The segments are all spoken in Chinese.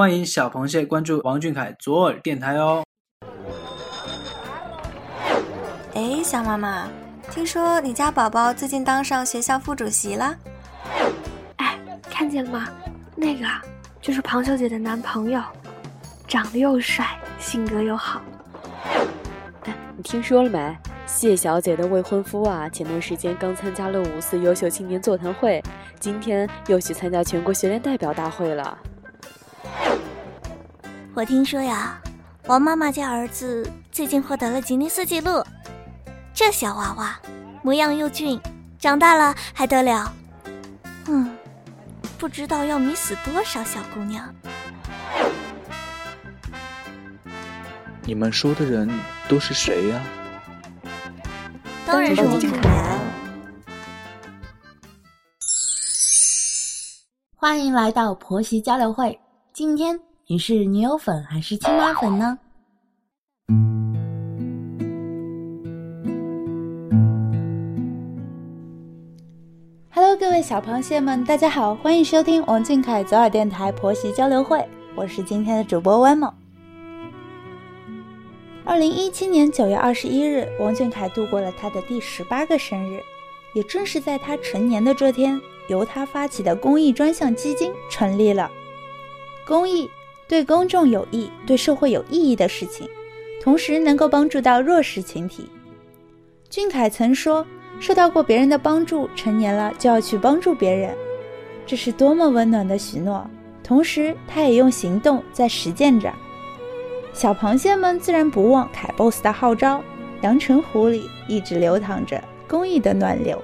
欢迎小螃蟹关注王俊凯左耳电台哦。哎，小妈妈，听说你家宝宝最近当上学校副主席了？哎，看见了吗？那个就是庞小姐的男朋友，长得又帅，性格又好。哎，你听说了没？谢小姐的未婚夫啊，前段时间刚参加了五四优秀青年座谈会，今天又去参加全国学联代表大会了。我听说呀，王妈妈家儿子最近获得了吉尼斯纪录。这小娃娃模样又俊，长大了还得了？嗯，不知道要迷死多少小姑娘。你们说的人都是谁呀？当然是王俊凯。欢迎来到婆媳交流会。今天你是女友粉还是亲妈粉呢？各位小螃蟹们，大家好，欢迎收听王俊凯左耳电台婆媳交流会，我是今天的主播温某。二零一七年九月二十一日，王俊凯度过了他的第十八个生日，也正是在他成年的这天，由他发起的公益专项基金成立了。公益对公众有益、对社会有意义的事情，同时能够帮助到弱势群体。俊凯曾说。受到过别人的帮助，成年了就要去帮助别人，这是多么温暖的许诺！同时，他也用行动在实践着。小螃蟹们自然不忘凯 boss 的号召，阳澄湖里一直流淌着公益的暖流。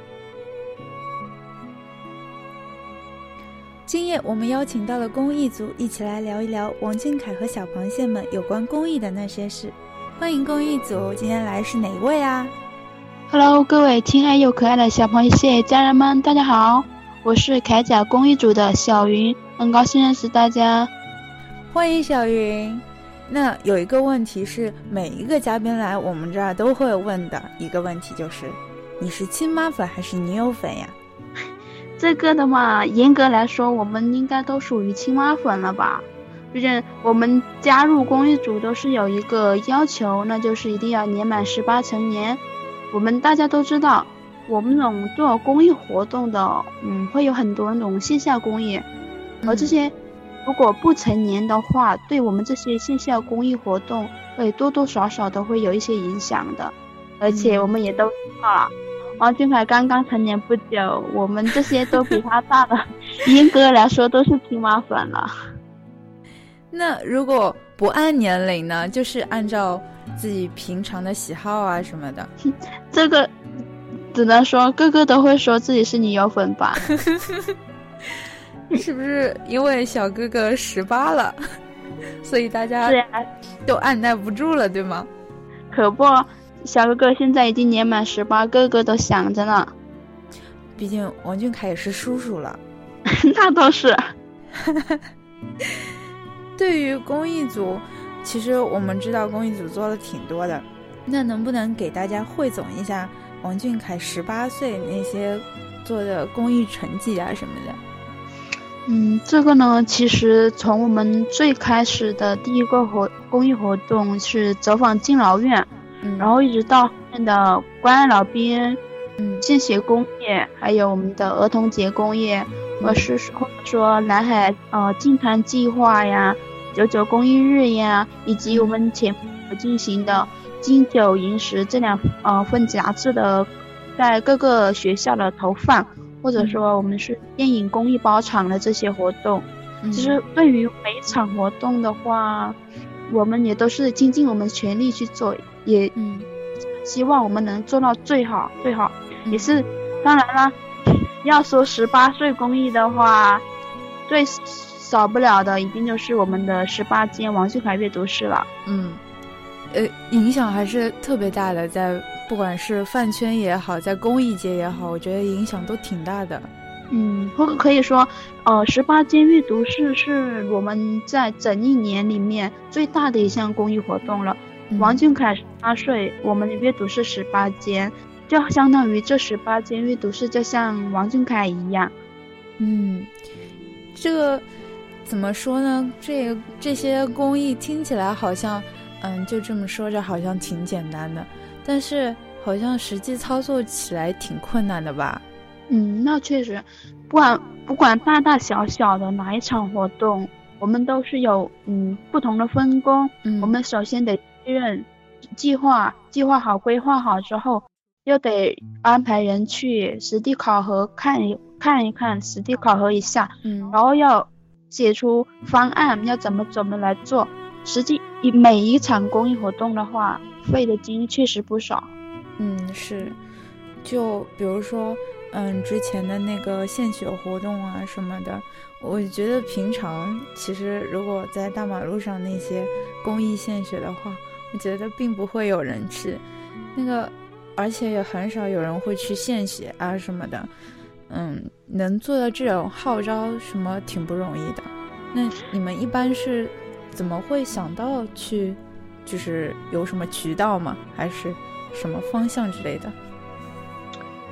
今夜我们邀请到了公益组，一起来聊一聊王俊凯和小螃蟹们有关公益的那些事。欢迎公益组，今天来是哪一位啊？Hello，各位亲爱又可爱的小螃蟹家人们，大家好！我是铠甲公益组的小云，很高兴认识大家。欢迎小云。那有一个问题是，每一个嘉宾来我们这儿都会问的一个问题，就是你是亲妈粉还是女友粉呀？这个的话，严格来说，我们应该都属于青蛙粉了吧？毕竟我们加入公益组都是有一个要求，那就是一定要年满十八成年。我们大家都知道，我们那种做公益活动的，嗯，会有很多那种线下公益，而这些如果不成年的话，对我们这些线下公益活动会多多少少都会有一些影响的。而且我们也都知道了，王俊凯刚刚成年不久，我们这些都比他大了，严格来说都是亲妈粉了。那如果不按年龄呢？就是按照。自己平常的喜好啊什么的，这个只能说个个都会说自己是女友粉吧？是不是因为小哥哥十八了，所以大家都按耐不住了，对吗？可不，小哥哥现在已经年满十八，个个都想着呢。毕竟王俊凯也是叔叔了，那倒是。对于公益组。其实我们知道公益组做的挺多的，那能不能给大家汇总一下王俊凯十八岁那些做的公益成绩啊什么的？嗯，这个呢，其实从我们最开始的第一个活公益活动是走访敬老院，嗯，然后一直到后面的关爱老兵，嗯，献血公益，还有我们的儿童节公益，或是或者说南海呃净滩计划呀。九九公益日呀，以及我们前进行的金九银十这两呃份杂志的，在各个学校的投放，或者说我们是电影公益包场的这些活动，其实对于每一场活动的话，我们也都是倾尽我们全力去做，也嗯希望我们能做到最好最好。也是当然啦，要说十八岁公益的话，最。少不了的，一定就是我们的十八间王俊凯阅读室了。嗯，呃，影响还是特别大的，在不管是饭圈也好，在公益界也好，我觉得影响都挺大的。嗯，或可以说，呃，十八间阅读室是我们在整一年里面最大的一项公益活动了。王俊凯十八岁，我们的阅读室十八间，就相当于这十八间阅读室就像王俊凯一样。嗯，这个。怎么说呢？这这些公益听起来好像，嗯，就这么说着好像挺简单的，但是好像实际操作起来挺困难的吧？嗯，那确实，不管不管大大小小的哪一场活动，我们都是有嗯不同的分工。嗯，我们首先得确认计划，计划好、规划好之后，又得安排人去实地考核，看一看一看，实地考核一下。嗯，然后要。写出方案要怎么怎么来做，实际以每一场公益活动的话，费的精力确实不少。嗯，是，就比如说，嗯，之前的那个献血活动啊什么的，我觉得平常其实如果在大马路上那些公益献血的话，我觉得并不会有人去，那个，而且也很少有人会去献血啊什么的。嗯，能做到这种号召什么挺不容易的。那你们一般是怎么会想到去，就是有什么渠道吗？还是什么方向之类的？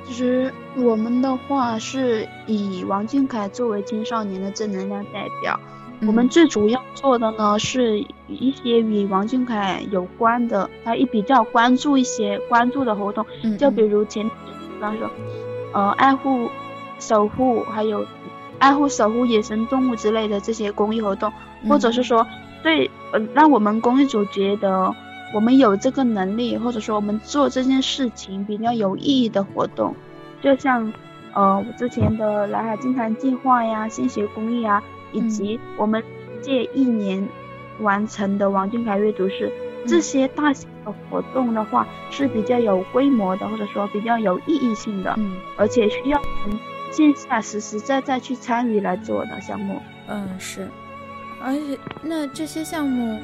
其实我们的话是以王俊凯作为青少年的正能量代表，我们最主要做的呢是一些与王俊凯有关的，他也比较关注一些关注的活动，就比如前，比方说，呃，爱护。守护还有爱护守护野生动物之类的这些公益活动，或者是说对呃让我们公益组觉得我们有这个能力，或者说我们做这件事情比较有意义的活动，就像呃之前的蓝海金坛计划呀、献血公益啊，以及我们这一年完成的王俊凯阅读室。这些大型的活动的话是比较有规模的，或者说比较有意义性的，嗯，而且需要我们。线下实实在在去参与来做的项目，嗯是，而且那这些项目，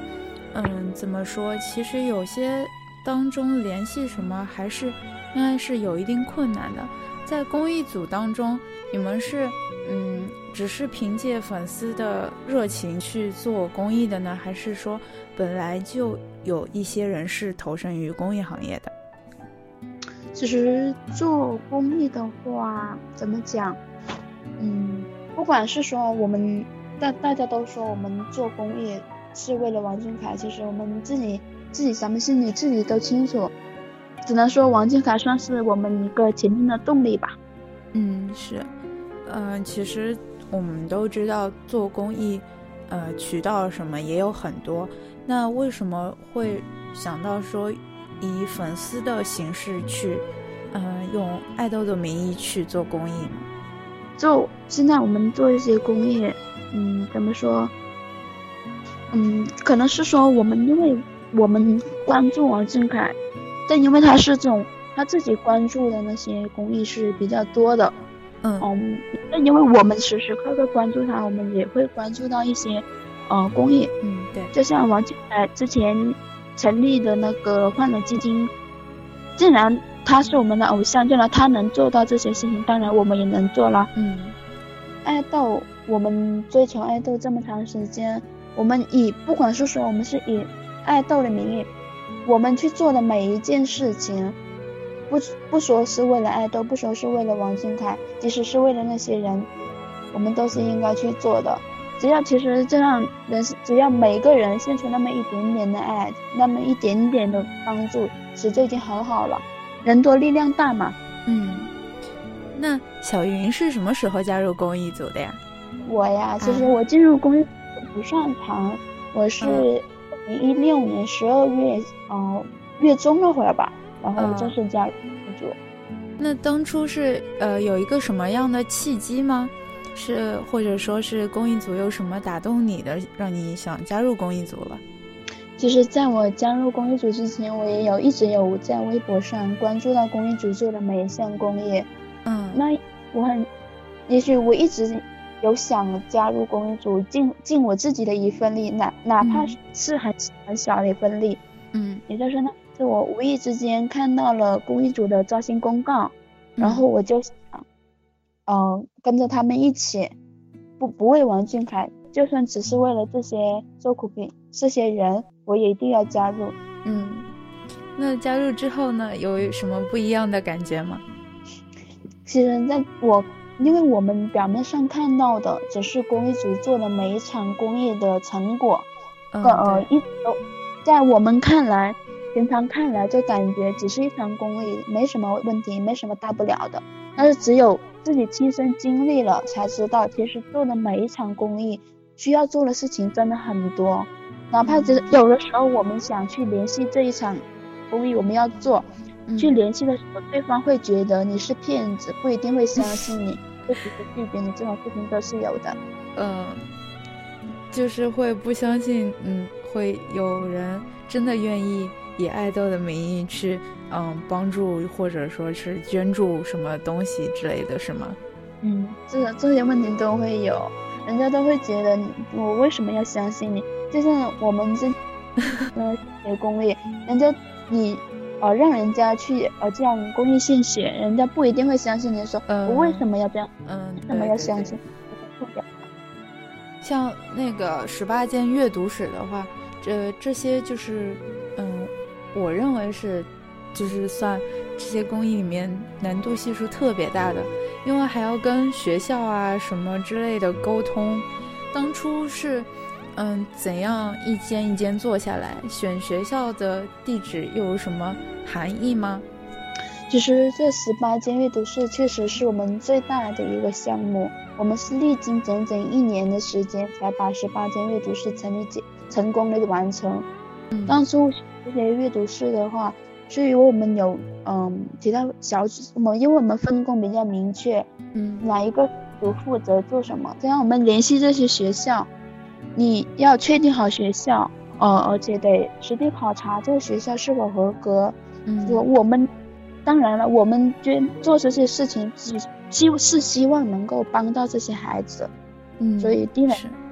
嗯怎么说？其实有些当中联系什么还是应该是有一定困难的。在公益组当中，你们是嗯只是凭借粉丝的热情去做公益的呢，还是说本来就有一些人是投身于公益行业的？其实做公益的话，怎么讲？嗯，不管是说我们大大家都说我们做公益是为了王俊凯，其实我们自己自己咱们心里自己都清楚，只能说王俊凯算是我们一个前进的动力吧。嗯，是，嗯，其实我们都知道做公益，呃，渠道什么也有很多，那为什么会想到说？以粉丝的形式去，嗯，用爱豆的名义去做公益呢？就现在我们做一些公益，嗯，怎么说？嗯，可能是说我们因为我们关注王俊凯，但因为他是这种他自己关注的那些公益是比较多的，嗯，嗯，那因为我们时时刻刻关注他，我们也会关注到一些，呃，公益，嗯，对，就像王俊凯之前。成立的那个欢乐基金，既然他是我们的偶像，既然他能做到这些事情，当然我们也能做了。嗯，爱豆，我们追求爱豆这么长时间，我们以不管是说我们是以爱豆的名义，我们去做的每一件事情，不不说是为了爱豆，不说是为了王俊凯，即使是为了那些人，我们都是应该去做的。只要其实这样人，只要每个人献出那么一点点的爱，那么一点点的帮助，其实就已经很好了。人多力量大嘛。嗯。那小云是什么时候加入公益组的呀？我呀，其实我进入公益组不算长，我是二零一六年十二月，嗯，月中那会儿吧，然后正式加入公益组。那当初是呃有一个什么样的契机吗？是，或者说是公益组有什么打动你的，让你想加入公益组了？其实，在我加入公益组之前，我也有一直有在微博上关注到公益组做的每一项公益。嗯，那我很，也许我一直有想加入公益组，尽尽我自己的一份力，哪哪怕是很很小的一份力。嗯，也就是呢，是我无意之间看到了公益组的招新公告，然后我就想。嗯，跟着他们一起，不不为王俊凯，就算只是为了这些受苦品这些人，我也一定要加入。嗯，那加入之后呢，有什么不一样的感觉吗？其实，在我因为我们表面上看到的只是公益组做的每一场公益的成果，呃，一直都在我们看来，平常看来就感觉只是一场公益，没什么问题，没什么大不了的。但是只有自己亲身经历了，才知道其实做的每一场公益需要做的事情真的很多，哪怕只有的时候我们想去联系这一场公益，我们要做，去联系的时候，对方会觉得你是骗子，不一定会相信你。会直接拒绝你这种事情都是有的，嗯，就是会不相信，嗯，会有人真的愿意以爱豆的名义去，嗯，帮助或者说是捐助什么东西之类的是吗？嗯，这这些问题都会有，人家都会觉得我为什么要相信你？就像我们这，嗯，写公益，人家你。呃，让人家去呃这样公益献血，人家不一定会相信你说，我为什么要这样？嗯，为什么要相信？像那个十八件阅读史的话，这这些就是，嗯，我认为是，就是算这些公益里面难度系数特别大的，因为还要跟学校啊什么之类的沟通，当初是。嗯，怎样一间一间做下来？选学校的地址又有什么含义吗？其实这十八间阅读室确实是我们最大的一个项目，我们是历经整整一年的时间才把十八间阅读室成立成成功的完成。当初这些阅读室的话，是因为我们有嗯其他小组，我们因为我们分工比较明确，嗯，哪一个组负责做什么，这样我们联系这些学校。你要确定好学校，呃，而且得实地考察这个学校是否合格。嗯，我我们当然了，我们捐做这些事情，希就是希望能够帮到这些孩子。嗯，所以第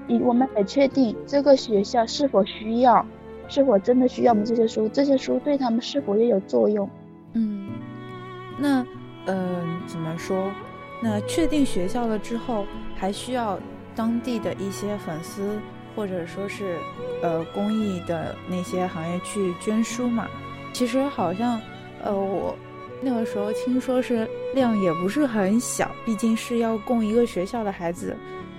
一，我们得确定这个学校是否需要，是否真的需要我们这些书，这些书对他们是否也有作用。嗯，那，嗯，怎么说？那确定学校了之后，还需要。当地的一些粉丝，或者说是，呃，公益的那些行业去捐书嘛。其实好像，呃，我那个时候听说是量也不是很小，毕竟是要供一个学校的孩子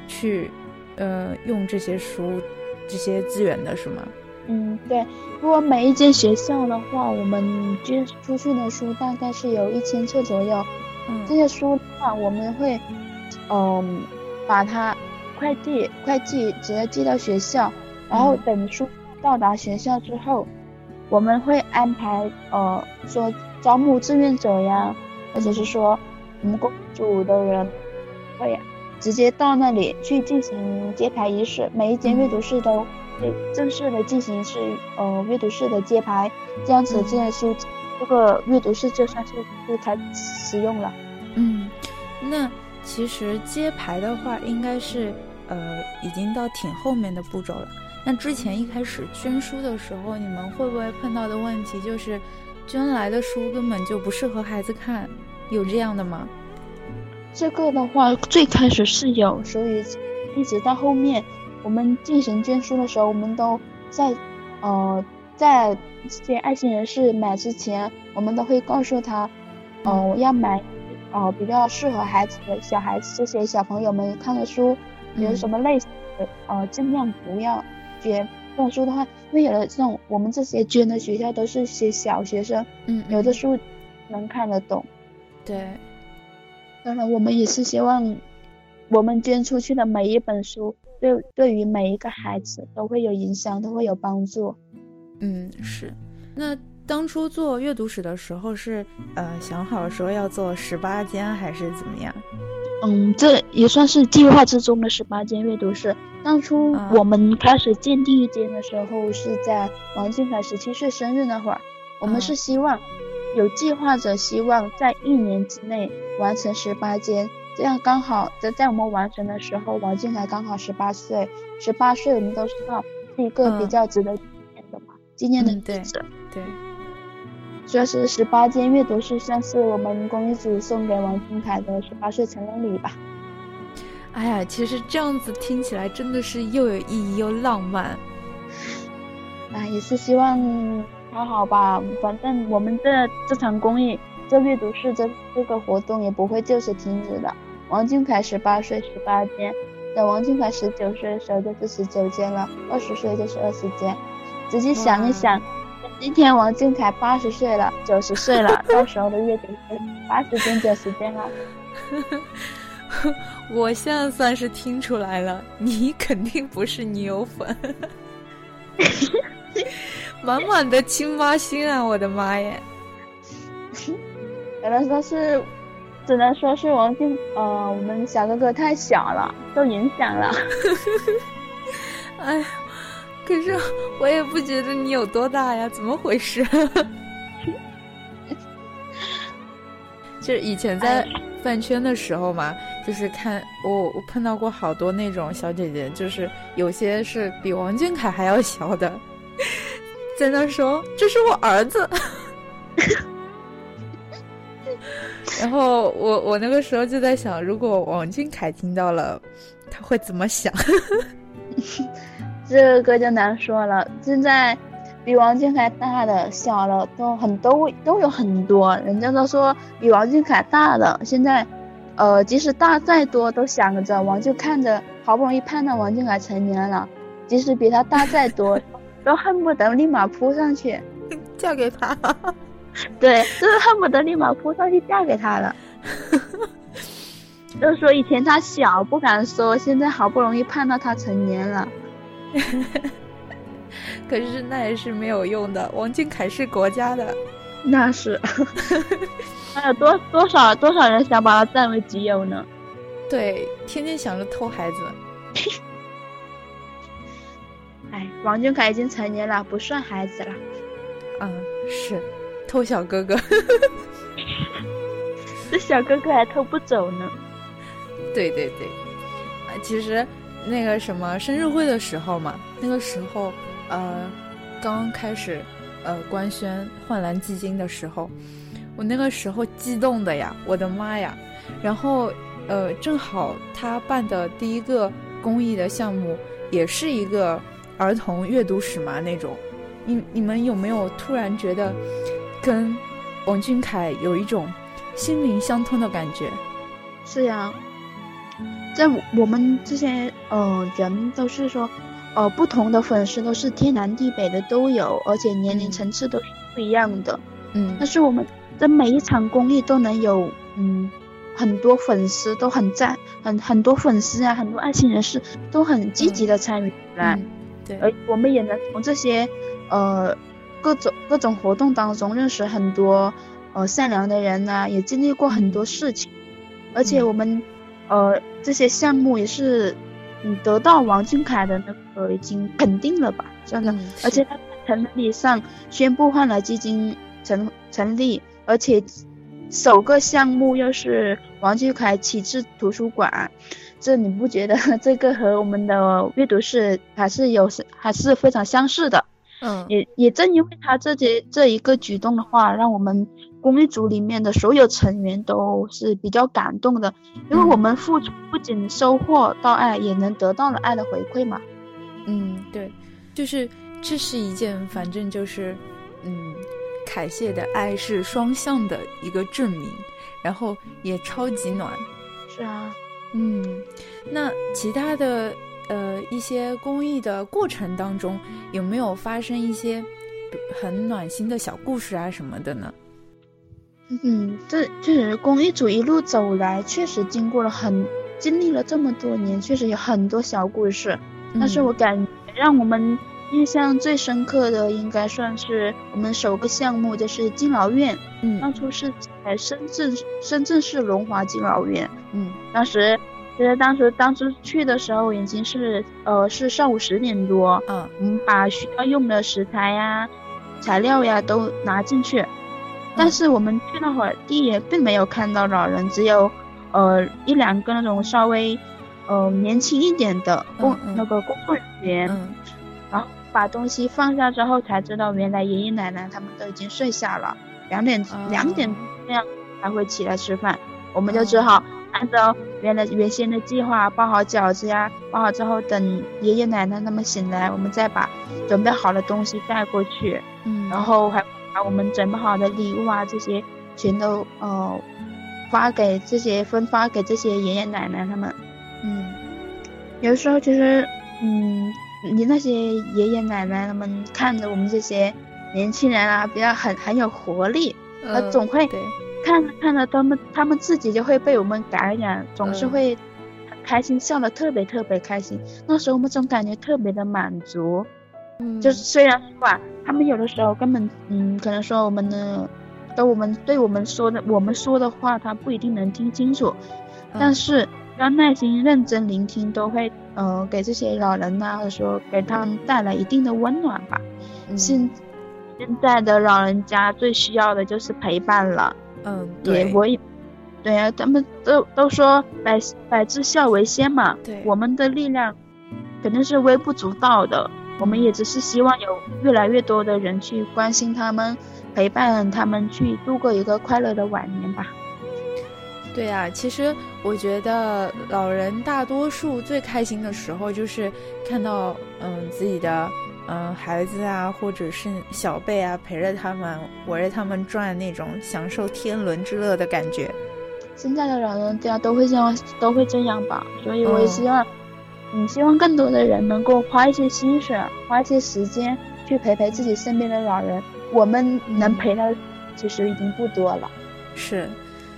去，呃，用这些书、这些资源的是吗？嗯，对。如果每一间学校的话，我们捐出去的书大概是有一千册左右。嗯，这些书的话，我们会，嗯，把它。快递快递直接寄到学校，然后等书到达学校之后，我们会安排呃说招募志愿者呀，或者是说我们公主的人会直接到那里去进行揭牌仪式。每一间阅读室都会正式的进行是呃阅读室的揭牌，这样子这些书这个阅读室就算是就开使用了。嗯，那其实揭牌的话应该是。呃，已经到挺后面的步骤了。那之前一开始捐书的时候，你们会不会碰到的问题就是，捐来的书根本就不适合孩子看，有这样的吗？这个的话，最开始是有，所以一直到后面我们进行捐书的时候，我们都在呃在这些爱心人士买之前，我们都会告诉他，哦，要买哦比较适合孩子的小孩子这些小朋友们看的书。有什么类型的呃，尽量不要捐。这种书的话，因为有的这种我们这些捐的学校都是些小学生，嗯，有的书能看得懂。对，当然我们也是希望我们捐出去的每一本书，对对于每一个孩子都会有影响，都会有帮助。嗯，是。那当初做阅读史的时候是呃想好说要做十八间还是怎么样？嗯，这也算是计划之中的十八间阅读室。当初我们开始建第一间的时候，是在王俊凯十七岁生日那会儿。我们是希望有计划者，希望在一年之内完成十八间，这样刚好在在我们完成的时候，王俊凯刚好十八岁。十八岁我们都知道是一个比较值得纪念的嘛，纪念的日子。对。这是十八间阅读室，算是我们公益组送给王俊凯的十八岁成人礼吧。哎呀，其实这样子听起来真的是又有意义又浪漫。啊，也是希望还好吧。反正我们这这场公益，这阅读室这这个活动也不会就此停止的。王俊凯十八岁十八间，等王俊凯十九岁的时候就是十九间了，二十岁就是二十间。仔细想一想，今天王俊凯八十岁了，九十岁了，到时候的月底是八十斤九十间了。我现在算是听出来了，你肯定不是女友粉，满满的亲妈心啊！我的妈耶！只能说是，只能说是王俊，呃，我们小哥哥太小了，受影响了。哎，可是我也不觉得你有多大呀，怎么回事？就是以前在饭圈的时候嘛，就是看我我碰到过好多那种小姐姐，就是有些是比王俊凯还要小的，在那说这是我儿子。然后我我那个时候就在想，如果王俊凯听到了，他会怎么想？这个就难说了。现在比王俊凯大的、小的都很都都有很多，人家都说比王俊凯大的，现在呃，即使大再多，都想着王俊看着好不容易盼到王俊凯成年了，即使比他大再多，都恨不得立马扑上去嫁给他。对，就是恨不得立马扑上去嫁给他了。就说以前他小不敢说，现在好不容易盼到他成年了。可是那也是没有用的，王俊凯是国家的，那是。还有多多少多少人想把他占为己有呢？对，天天想着偷孩子。哎，王俊凯已经成年了，不算孩子了。嗯，是。偷小哥哥，这小哥哥还偷不走呢。对对对，啊，其实那个什么生日会的时候嘛，那个时候呃，刚开始呃官宣焕蓝基金的时候，我那个时候激动的呀，我的妈呀！然后呃，正好他办的第一个公益的项目也是一个儿童阅读史嘛那种，你你们有没有突然觉得？跟王俊凯有一种心灵相通的感觉，是呀，在我们这些呃人都是说，呃不同的粉丝都是天南地北的都有，而且年龄层次都是不一样的，嗯，但是我们在每一场公益都能有嗯很多粉丝都很赞，很很多粉丝啊，很多爱心人士都很积极的参与来，对，而我们也能从这些呃。各种各种活动当中认识很多呃善良的人呐，也经历过很多事情，而且我们呃这些项目也是嗯得到王俊凯的那个已经肯定了吧，真的，而且他成立上宣布换了基金成成立，而且首个项目又是王俊凯启智图书馆，这你不觉得 这个和我们的阅读室还是有还是非常相似的？嗯，也也正因为他这些这一个举动的话，让我们公益组里面的所有成员都是比较感动的，因为我们付出不仅收获到爱，也能得到了爱的回馈嘛。嗯，对，就是这是一件，反正就是，嗯，凯谢的爱是双向的一个证明，然后也超级暖。是啊，嗯，那其他的。呃，一些公益的过程当中，有没有发生一些很暖心的小故事啊什么的呢？嗯，这确实公益组一路走来，确实经过了很经历了这么多年，确实有很多小故事。但是我感觉让我们印象最深刻的，应该算是我们首个项目，就是敬老院。嗯，当初是在深圳，深圳市龙华敬老院。嗯，当时。其实当时当时去的时候已经是呃是上午十点多，嗯，我们把需要用的食材呀、材料呀都拿进去，但是我们去那会儿地也并没有看到老人，只有呃一两个那种稍微呃年轻一点的工那个工作人员，然后把东西放下之后才知道，原来爷爷奶奶他们都已经睡下了，两点两点那样才会起来吃饭，我们就只好。按照原来原先的计划包好饺子呀，包好之后等爷爷奶奶他们醒来，我们再把准备好的东西带过去。嗯，然后还把我们准备好的礼物啊这些全都呃发给这些分发给这些爷爷奶奶他们。嗯，有时候其实，嗯，你那些爷爷奶奶他们看着我们这些年轻人啊，比较很很有活力，呃，总会看着看着他们，他们自己就会被我们感染，总是会开心，笑得特别特别开心。那时候我们总感觉特别的满足。嗯，就是虽然说啊，他们有的时候根本，嗯，可能说我们的。跟我们对我们说的，我们说的话，他不一定能听清楚，但是要耐心认真聆听，都会呃给这些老人呐，或者说给他们带来一定的温暖吧。现现在的老人家最需要的就是陪伴了。嗯，对，我也对呀，他们都都说百百之孝为先嘛。对，我们的力量肯定是微不足道的，我们也只是希望有越来越多的人去关心他们。陪伴他们去度过一个快乐的晚年吧。对呀，其实我觉得老人大多数最开心的时候就是看到嗯自己的嗯孩子啊，或者是小辈啊陪着他们围着他们转那种享受天伦之乐的感觉。现在的老人家都会这样都会这样吧，所以我也希望嗯希望更多的人能够花一些心血，花一些时间去陪陪自己身边的老人。我们能陪他，其实已经不多了。是，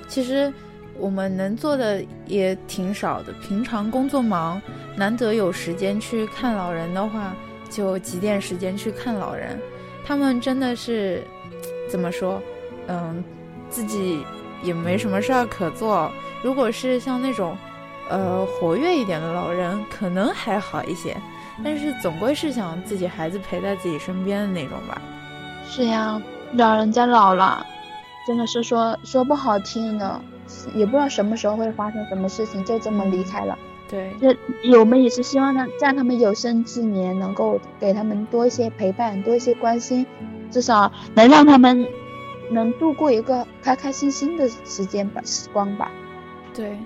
其实我们能做的也挺少的。平常工作忙，难得有时间去看老人的话，就挤点时间去看老人。他们真的是怎么说？嗯，自己也没什么事儿可做。如果是像那种呃活跃一点的老人，可能还好一些。但是总归是想自己孩子陪在自己身边的那种吧。是呀，老人家老了，真的是说说不好听的，也不知道什么时候会发生什么事情，就这么离开了。对，这我们也是希望他在他们有生之年能够给他们多一些陪伴，多一些关心，至少能让他们能度过一个开开心心的时间吧，时光吧。对，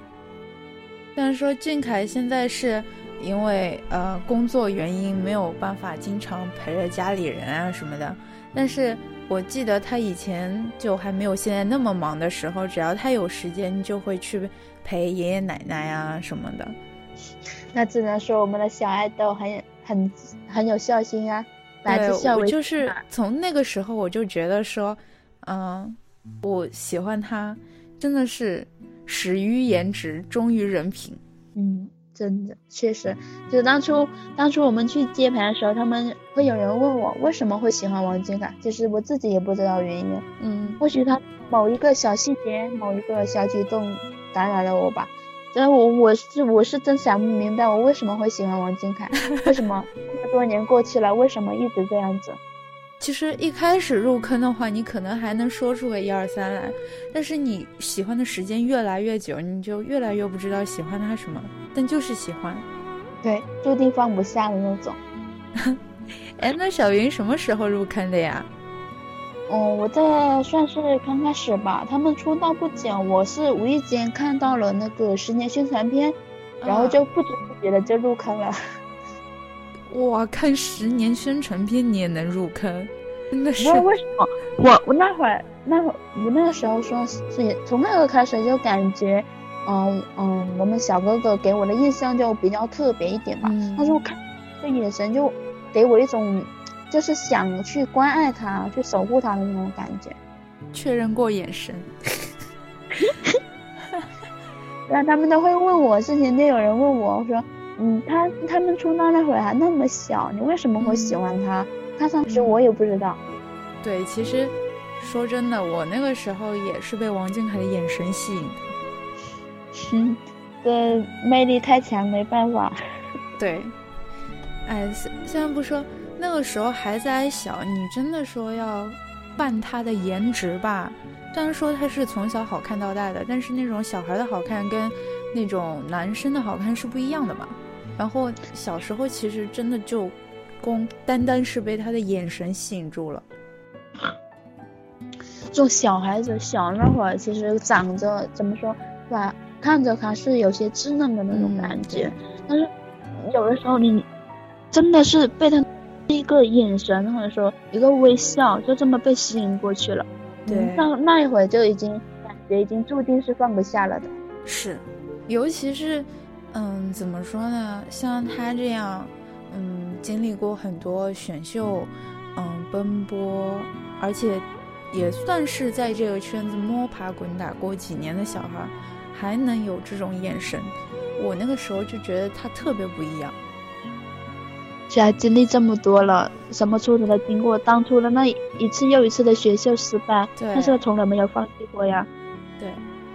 虽然说俊凯现在是因为呃工作原因没有办法经常陪着家里人啊什么的。但是我记得他以前就还没有现在那么忙的时候，只要他有时间，就会去陪爷爷奶奶啊什么的。那只能说我们的小爱豆很很很有孝心啊，对，我就是从那个时候我就觉得说，嗯，我喜欢他，真的是始于颜值，忠于人品。嗯。真的，确实，就当初当初我们去接盘的时候，他们会有人问我为什么会喜欢王俊凯，其实我自己也不知道原因。嗯，或许他某一个小细节、某一个小举动感染了我吧。真的，我我是我是真想不明白，我为什么会喜欢王俊凯？为什么这么多年过去了，为什么一直这样子？其实一开始入坑的话，你可能还能说出个一二三来，但是你喜欢的时间越来越久，你就越来越不知道喜欢他什么，但就是喜欢，对，注定放不下的那种。哎，那小云什么时候入坑的呀？哦，我在算是刚开始吧，他们出道不久，我是无意间看到了那个十年宣传片，然后就不知不觉的就入坑了。哇，看十年宣传片你也能入坑，真的是。为什么？我我那会儿那会我那个时候说是从那个开始就感觉，嗯嗯，我们小哥哥给我的印象就比较特别一点吧。他说看这眼神就给我一种就是想去关爱他、去守护他的那种感觉。确认过眼神。然后他们都会问我，之前就有人问我，我说。嗯，他他们出道那会儿还那么小，你为什么会喜欢他？他当时我也不知道。对，其实说真的，我那个时候也是被王俊凯的眼神吸引的。嗯，这魅力太强，没办法。对，哎，虽虽然不说那个时候孩子还小，你真的说要扮他的颜值吧？虽然说他是从小好看到大的，但是那种小孩的好看跟那种男生的好看是不一样的嘛。然后小时候其实真的就，光单单是被他的眼神吸引住了。就小孩子小那会儿，其实长着怎么说，吧，看着他是有些稚嫩的那种感觉。但是有的时候你真的是被他一个眼神或者说一个微笑，就这么被吸引过去了。对，那那一会儿就已经感觉已经注定是放不下了的。是，尤其是，嗯，怎么说呢？像他这样，嗯，经历过很多选秀，嗯，奔波，而且也算是在这个圈子摸爬滚打过几年的小孩，还能有这种眼神，我那个时候就觉得他特别不一样。既然经历这么多了，什么挫折都经过，当初的那一次又一次的选秀失败，但是他从来没有放弃过呀。对，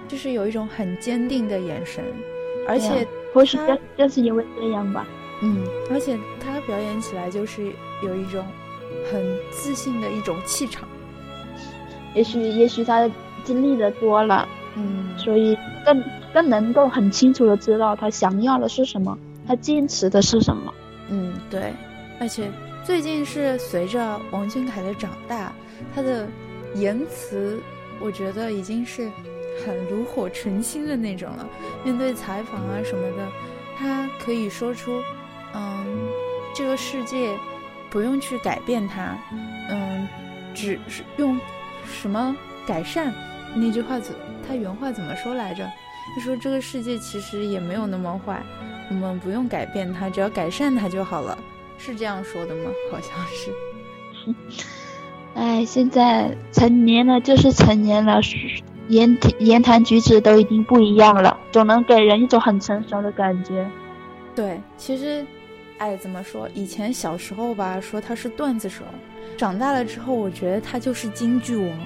就是有一种很坚定的眼神，而且或许正就是因为这样吧。嗯，而且他表演起来就是有一种很自信的一种气场。也许，也许他经历的多了，嗯，所以更更能够很清楚的知道他想要的是什么，他坚持的是什么。嗯，对，而且最近是随着王俊凯的长大，他的言辞，我觉得已经是很炉火纯青的那种了。面对采访啊什么的，他可以说出，嗯，这个世界不用去改变它，嗯，只是用什么改善那句话怎他原话怎么说来着？他说这个世界其实也没有那么坏。我们不用改变它，只要改善它就好了，是这样说的吗？好像是。哎，现在成年了就是成年了，言言谈举止都已经不一样了，总能给人一种很成熟的感觉。对，其实，哎，怎么说？以前小时候吧，说他是段子手，长大了之后，我觉得他就是京剧王，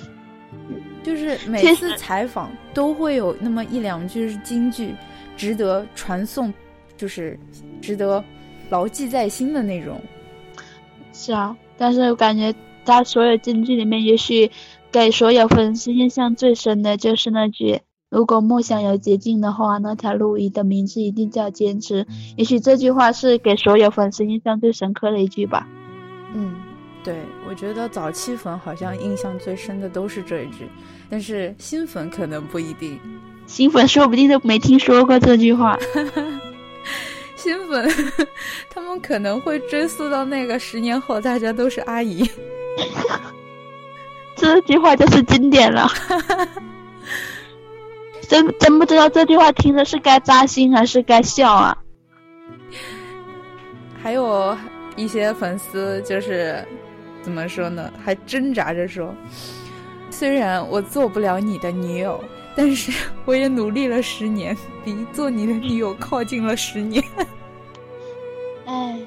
就是每次采访都会有那么一两句是京剧。值得传颂，就是值得牢记在心的那种。是啊，但是我感觉他所有京剧里面，也许给所有粉丝印象最深的就是那句：“如果梦想有捷径的话，那条路你的名字一定叫坚持。”也许这句话是给所有粉丝印象最深刻的一句吧。嗯，对，我觉得早期粉好像印象最深的都是这一句，但是新粉可能不一定。新粉说不定都没听说过这句话，新粉 他们可能会追溯到那个十年后，大家都是阿姨。这句话就是经典了，真真不知道这句话听着是该扎心还是该笑啊！还有一些粉丝就是怎么说呢？还挣扎着说：“虽然我做不了你的女友。”但是我也努力了十年，比做你的女友靠近了十年。哎，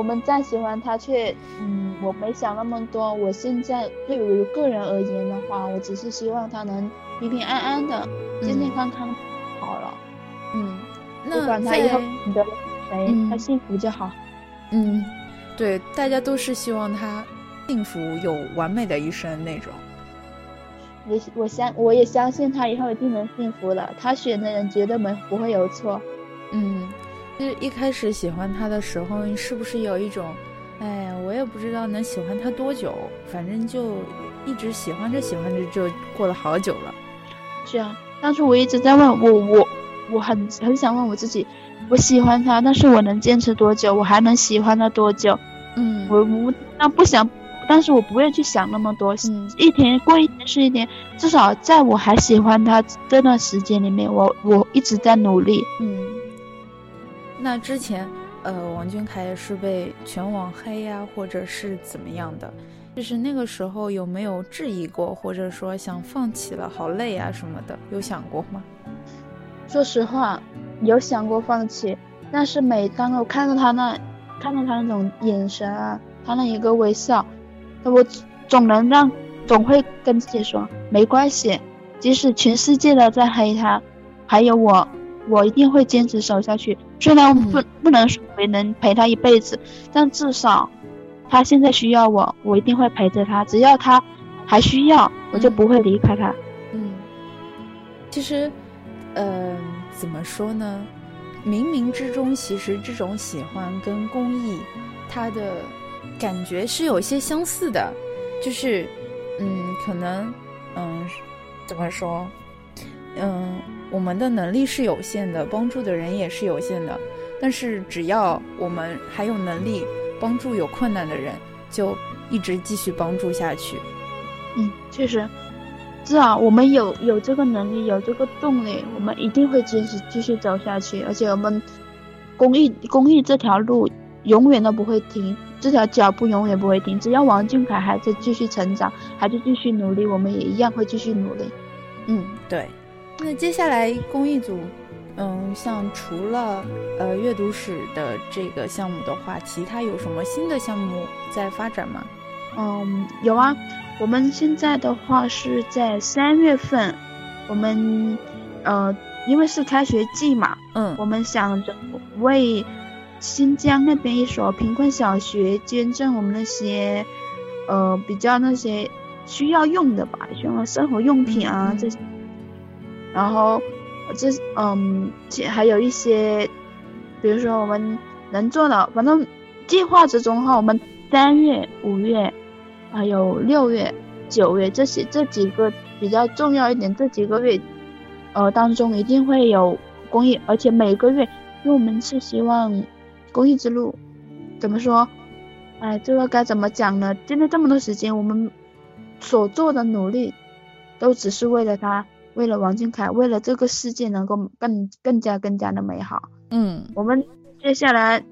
我们再喜欢他，却嗯，我没想那么多。我现在对于个人而言的话，我只是希望他能平平安安的、健健康康好了。嗯，不管他以后选择谁，他幸福就好。嗯，对，大家都是希望他幸福有完美的一生那种。也我相我也相信他以后一定能幸福的，他选的人绝对没不会有错。嗯，就是一开始喜欢他的时候，是不是有一种，哎呀，我也不知道能喜欢他多久，反正就一直喜欢着喜欢着就过了好久了。是啊，当初我一直在问我我我很很想问我自己，我喜欢他，但是我能坚持多久？我还能喜欢他多久？嗯，我我那不想。但是我不会去想那么多，嗯一天过一天是一天，至少在我还喜欢他这段时间里面，我我一直在努力。嗯，那之前，呃，王俊凯也是被全网黑呀，或者是怎么样的？就是那个时候有没有质疑过，或者说想放弃了，好累啊什么的，有想过吗？说实话，有想过放弃，但是每当我看到他那，看到他那种眼神啊，他那一个微笑。我总能让，总会跟自己说没关系，即使全世界都在黑他，还有我，我一定会坚持守下去。虽然不不能说没能陪他一辈子，但至少他现在需要我，我一定会陪着他。只要他还需要，我就不会离开他。嗯，其实，呃，怎么说呢？冥冥之中，其实这种喜欢跟公益，它的。感觉是有些相似的，就是，嗯，可能，嗯，怎么说，嗯，我们的能力是有限的，帮助的人也是有限的，但是只要我们还有能力帮助有困难的人，就一直继续帮助下去。嗯，确实，是啊我们有有这个能力，有这个动力，我们一定会坚持继续走下去。而且我们公益公益这条路永远都不会停，这条脚步永远不会停。只要王俊凯还在继续成长，还在继续努力，我们也一样会继续努力。嗯，对。那接下来公益组。嗯，像除了呃阅读史的这个项目的话，其他有什么新的项目在发展吗？嗯，有啊。我们现在的话是在三月份，我们呃因为是开学季嘛，嗯，我们想着为新疆那边一所贫困小学捐赠我们那些呃比较那些需要用的吧，需要生活用品啊这些，然后。这嗯，还有一些，比如说我们能做的，反正计划之中哈，我们三月、五月，还有六月、九月这些这几个比较重要一点，这几个月，呃当中一定会有公益，而且每个月，因为我们是希望公益之路，怎么说？哎，这个该怎么讲呢？经历这么多时间，我们所做的努力，都只是为了他。为了王俊凯，为了这个世界能够更更加更加的美好，嗯，我们接下来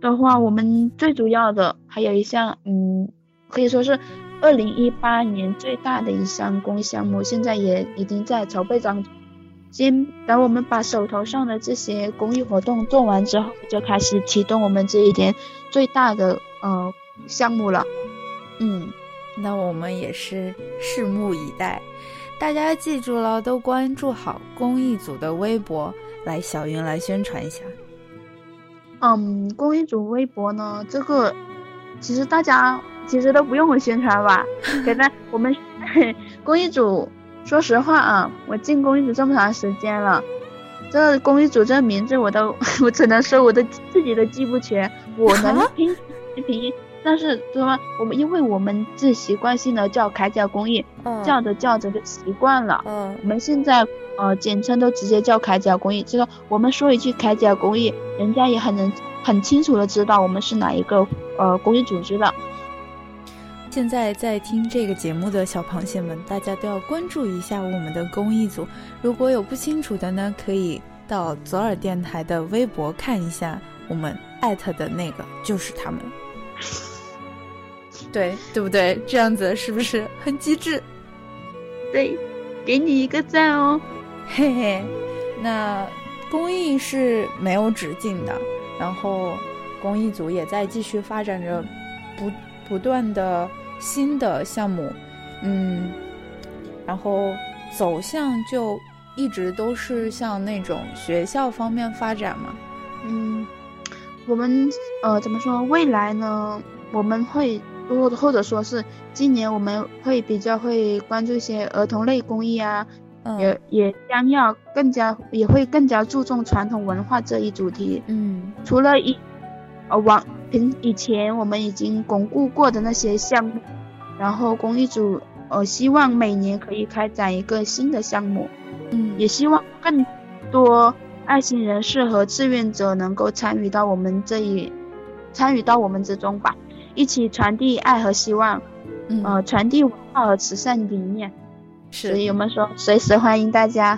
的话，我们最主要的还有一项，嗯，可以说是二零一八年最大的一项公益项目，现在也已经在筹备当中。先等我们把手头上的这些公益活动做完之后，就开始启动我们这一年最大的呃项目了。嗯，那我们也是拭目以待。大家记住了，都关注好公益组的微博，来小云来宣传一下。嗯，公益组微博呢，这个其实大家其实都不用我宣传吧？现在我们 公益组，说实话啊，我进公益组这么长时间了，这公益组这名字我都 我只能说我都自己都记不全，我能拼拼。但是说我们，因为我们是习惯性的叫铠甲公益，叫着叫着就习惯了。嗯，我们现在呃简称都直接叫铠甲公益，就说我们说一句铠甲公益，人家也很能很清楚的知道我们是哪一个呃公益组织的。现在在听这个节目的小螃蟹们，大家都要关注一下我们的公益组。如果有不清楚的呢，可以到左耳电台的微博看一下，我们艾特的那个就是他们。对对不对？这样子是不是很机智？对，给你一个赞哦，嘿嘿。那公益是没有止境的，然后公益组也在继续发展着不不断的新的项目，嗯，然后走向就一直都是向那种学校方面发展嘛。嗯，我们呃怎么说？未来呢？我们会。或或者说是今年我们会比较会关注一些儿童类公益啊，也也将要更加也会更加注重传统文化这一主题。嗯，除了以呃往平以前我们已经巩固过的那些项目，然后公益组呃希望每年可以开展一个新的项目。嗯，也希望更多爱心人士和志愿者能够参与到我们这一参与到我们之中吧。一起传递爱和希望，呃，传递文化和慈善理念。是，所以我们说随时欢迎大家。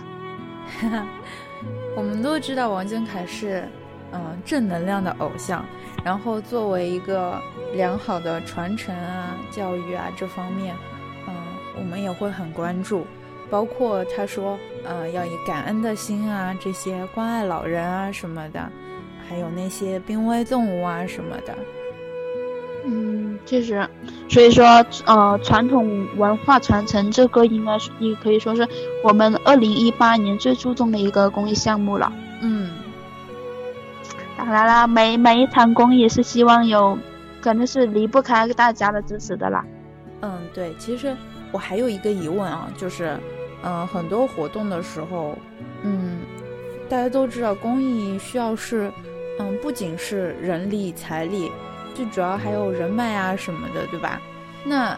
我们都知道王俊凯是，嗯，正能量的偶像。然后作为一个良好的传承啊、教育啊这方面，嗯，我们也会很关注。包括他说，呃，要以感恩的心啊，这些关爱老人啊什么的，还有那些濒危动物啊什么的。嗯，确实，所以说，呃，传统文化传承这个应该是也可以说是我们二零一八年最注重的一个公益项目了。嗯，当然啦，每每一场公益是希望有，肯定是离不开大家的支持的啦。嗯，对，其实我还有一个疑问啊，就是，嗯，很多活动的时候，嗯，大家都知道公益需要是，嗯，不仅是人力财力。最主要还有人脉啊什么的，对吧？那，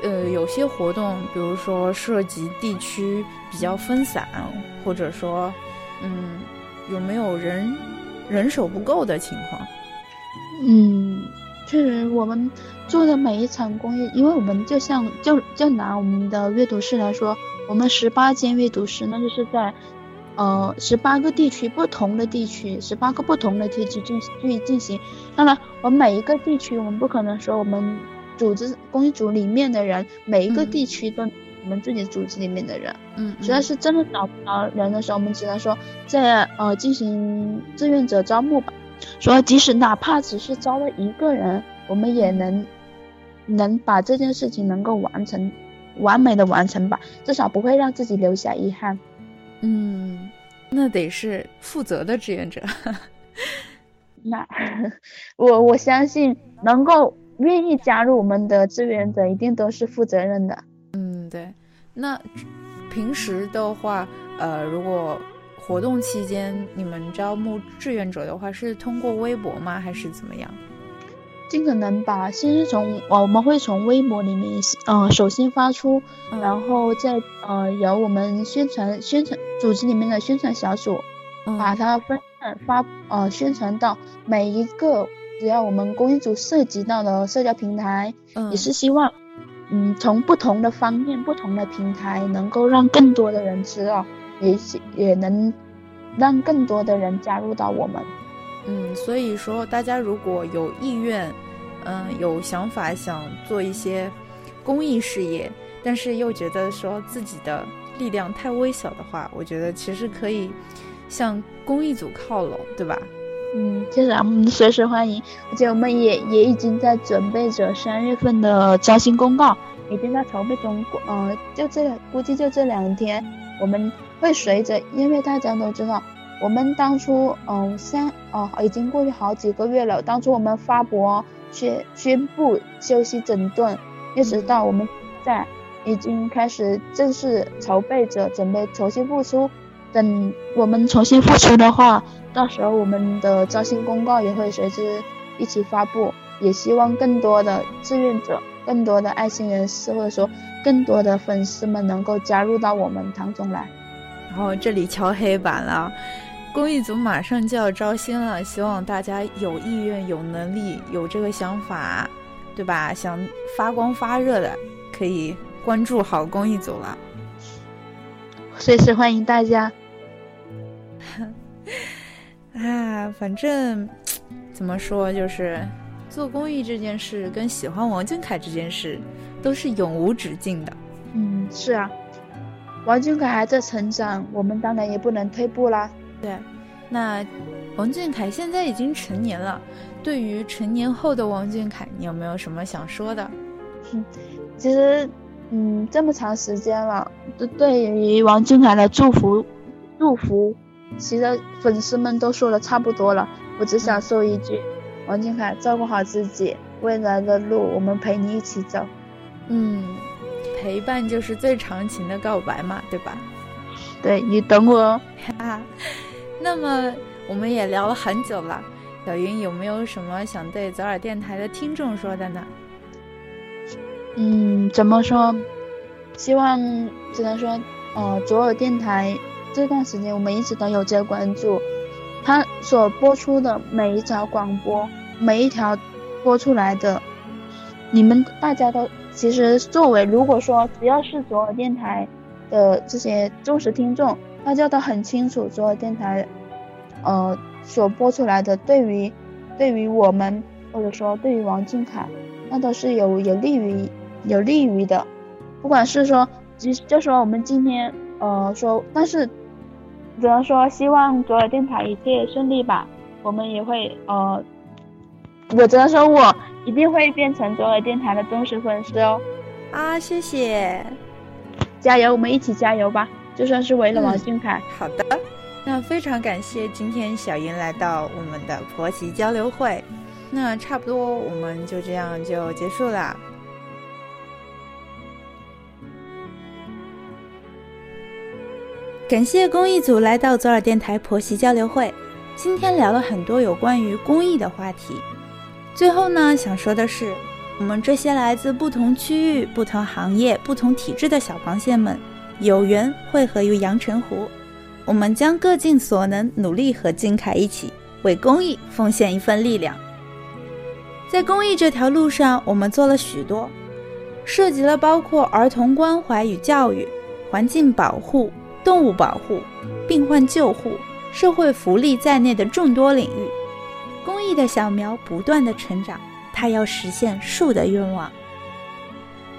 呃，有些活动，比如说涉及地区比较分散，或者说，嗯，有没有人人手不够的情况？嗯，确实，我们做的每一场公益，因为我们就像就就拿我们的阅读室来说，我们十八间阅读室，那就是在呃十八个地区不同的地区，十八个不同的地区进去进行。当然，我们每一个地区，我们不可能说我们组织公益组里面的人每一个地区都我们自己组织里面的人，嗯，实在是真的找不着人的时候，我们只能说在呃进行志愿者招募吧。说，即使哪怕只是招了一个人，我们也能能把这件事情能够完成，完美的完成吧，至少不会让自己留下遗憾。嗯，那得是负责的志愿者。那 我我相信，能够愿意加入我们的志愿者，一定都是负责任的。嗯，对。那平时的话，呃，如果活动期间，你们招募志愿者的话，是通过微博吗？还是怎么样？尽可能把，先是从我们会从微博里面，呃，首先发出，然后再呃由我们宣传宣传组织里面的宣传小组，把它分散发呃宣传到每一个只要我们公益组涉及到的社交平台，也是希望，嗯，从不同的方面、不同的平台，能够让更多的人知道。也也能让更多的人加入到我们。嗯，所以说大家如果有意愿，嗯，有想法想做一些公益事业，但是又觉得说自己的力量太微小的话，我觉得其实可以向公益组靠拢，对吧？嗯，其实我们随时欢迎，而且我们也也已经在准备着三月份的招新公告，已经在筹备中。呃，就这估计就这两天，我们。会随着，因为大家都知道，我们当初，嗯，三，哦，已经过去好几个月了。当初我们发博宣宣布休息整顿，一直到我们在已经开始正式筹备着，准备重新复出。等我们重新复出的话，到时候我们的招新公告也会随之一起发布。也希望更多的志愿者、更多的爱心人士，或者说更多的粉丝们能够加入到我们当中来。然后这里敲黑板了，公益组马上就要招新了，希望大家有意愿、有能力、有这个想法，对吧？想发光发热的，可以关注好公益组了。随时欢迎大家。啊，反正怎么说，就是做公益这件事跟喜欢王俊凯这件事都是永无止境的。嗯，是啊。王俊凯还在成长，我们当然也不能退步啦。对，那王俊凯现在已经成年了，对于成年后的王俊凯，你有没有什么想说的？其实，嗯，这么长时间了，对对于王俊凯的祝福，祝福，其实粉丝们都说的差不多了。我只想说一句，王俊凯照顾好自己，未来的路我们陪你一起走。嗯。陪伴就是最长情的告白嘛，对吧？对你等我。那么我们也聊了很久了，小云有没有什么想对左耳电台的听众说的呢？嗯，怎么说？希望只能说，呃，左耳电台这段时间我们一直都有在关注，它所播出的每一条广播，每一条播出来的，你们大家都。其实，作为如果说只要是左耳电台的这些忠实听众，大家都很清楚左耳电台，呃，所播出来的对于对于我们或者说对于王俊凯，那都是有有利于有利于的。不管是说，就就说我们今天呃说，但是只能说希望左耳电台一切顺利吧。我们也会呃，我只能说我。一定会变成左耳电台的忠实粉丝哦！啊，谢谢，加油，我们一起加油吧！就算是为了王俊凯。好的，那非常感谢今天小云来到我们的婆媳交流会。那差不多我们就这样就结束啦。感谢公益组来到左耳电台婆媳交流会，今天聊了很多有关于公益的话题。最后呢，想说的是，我们这些来自不同区域、不同行业、不同体制的小螃蟹们，有缘汇合于阳澄湖，我们将各尽所能，努力和金凯一起为公益奉献一份力量。在公益这条路上，我们做了许多，涉及了包括儿童关怀与教育、环境保护、动物保护、病患救护、社会福利在内的众多领域。公益的小苗不断的成长，它要实现树的愿望。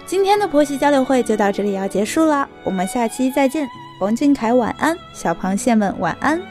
今天的婆媳交流会就到这里要结束了，我们下期再见。王俊凯晚安，小螃蟹们晚安。